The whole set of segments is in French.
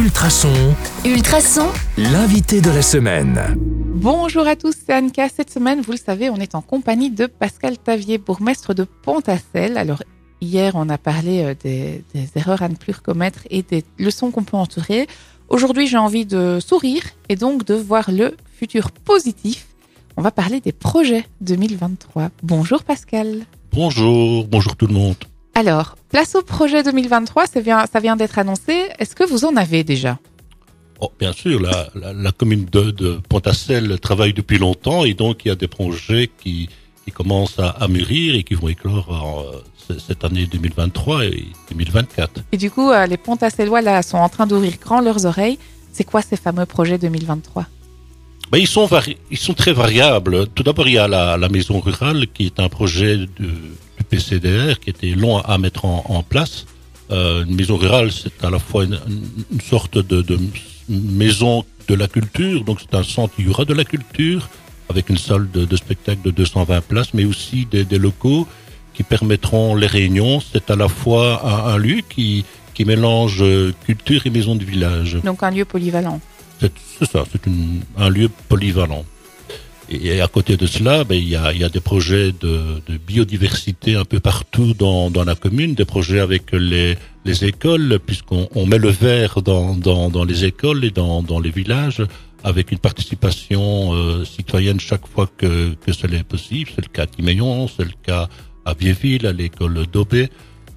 Ultrason, Ultrason, l'invité de la semaine. Bonjour à tous, c'est Anka. Cette semaine, vous le savez, on est en compagnie de Pascal Tavier, bourgmestre de Pont-à-Celle. Alors, hier, on a parlé euh, des, des erreurs à ne plus commettre et des leçons qu'on peut en tirer. Aujourd'hui, j'ai envie de sourire et donc de voir le futur positif. On va parler des projets 2023. Bonjour Pascal. Bonjour, bonjour tout le monde. Alors, place au projet 2023, ça vient, ça vient d'être annoncé. Est-ce que vous en avez déjà? Oh, bien sûr, la, la, la commune de, de travaille depuis longtemps et donc il y a des projets qui, qui commencent à, à mûrir et qui vont éclore en, euh, cette année 2023 et 2024. Et du coup, euh, les Pont-à-Cellois là sont en train d'ouvrir grand leurs oreilles. C'est quoi ces fameux projets 2023 Ben, ils, sont vari- ils sont très variables. Tout d'abord, il y a la, la maison rurale qui est un projet de, PCDR qui était long à, mettre en, en place. Euh, une maison rurale, c'est à la fois une, une sorte de, de maison de la culture, donc c'est un centre, il y aura de la culture, avec une salle de, de spectacle de 220 places, mais aussi des, des locaux qui permettront les réunions. C'est à la fois un, un lieu qui, qui mélange euh, culture et maison du village. Donc un lieu polyvalent. C'est ça, c'est un lieu polyvalent. Et, à côté de cela, ben, il y, a, il y a des projets de, de biodiversité un peu partout dans, dans la commune, des projets avec les, les écoles, puisqu'on on met le verre dans, dans, dans les écoles et dans, dans les villages, avec une participation euh, citoyenne chaque fois que, que cela est possible. C'est le cas à Timeillon, c'est le cas à Viéville, à l'école d'Aubé.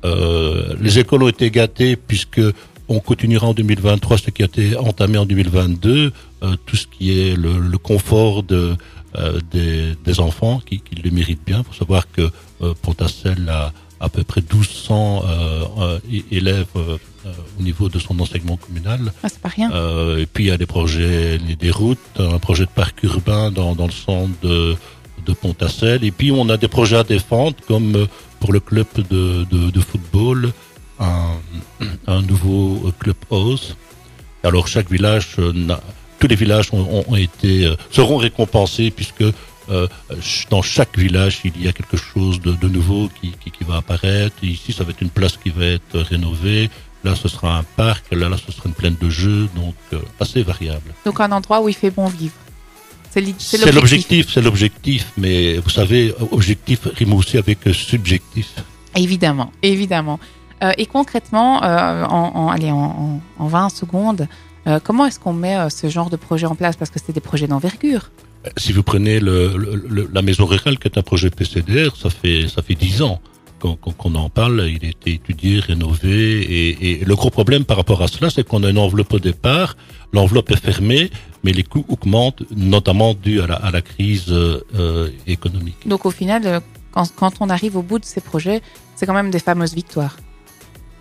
Euh, les écoles ont été gâtées puisque on continuera en 2023 ce qui a été entamé en 2022, euh, tout ce qui est le, le confort de, euh, des, des enfants qui, qui le méritent bien. pour savoir que euh, Pont-à-Celle a à peu près 1200 euh, élèves au niveau de son enseignement communal. Ah, c'est pas rien. Euh, et puis il y a des projets, des routes, un projet de parc urbain dans, dans le centre de, de Pont-à-Celle. Et puis on a des projets à défendre comme pour le club de, de, de football, nouveau euh, club house. Alors chaque village, euh, tous les villages ont, été euh, seront récompensés puisque euh, dans chaque village il y a quelque chose de, de nouveau qui, qui, qui va apparaître. Ici ça va être une place qui va être rénovée. Là ce sera un parc. Là, là ce sera une plaine de jeux. Donc euh, assez variable. Donc un endroit où il fait bon vivre. C'est l'objectif, c'est l'objectif. Mais vous savez, objectif rime aussi avec subjectif. Évidemment, évidemment. Euh, et concrètement, euh, en, en, allez, en, en en 20 secondes, euh, comment est-ce qu'on met ce genre de projet en place? Parce que c'est des projets d'envergure. Si vous prenez le, le- le- la maison rurale, qui est un projet PCDR, ça fait ça fait dix ans qu'on en parle. Il a été étudié, rénové, et, et le gros problème par rapport à cela, c'est qu'on a une enveloppe au départ. L'enveloppe est fermée, mais les coûts augmentent, notamment dû à la, à la crise euh, économique. Donc au final, quand, quand on arrive au bout de ces projets, c'est quand même des fameuses victoires.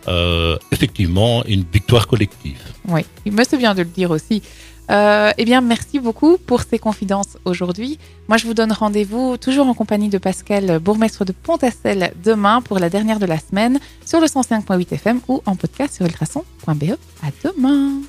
Euh, effectivement, une victoire collective. Oui, mais c'est bien de le dire aussi. Euh, eh bien, merci beaucoup pour ces confidences aujourd'hui. Moi, je vous donne rendez-vous toujours en compagnie de Pascal, bourgmestre de Pont-à-Celle, demain pour la dernière de la semaine sur le 105.8 FM ou en podcast sur ultrason.be. À demain.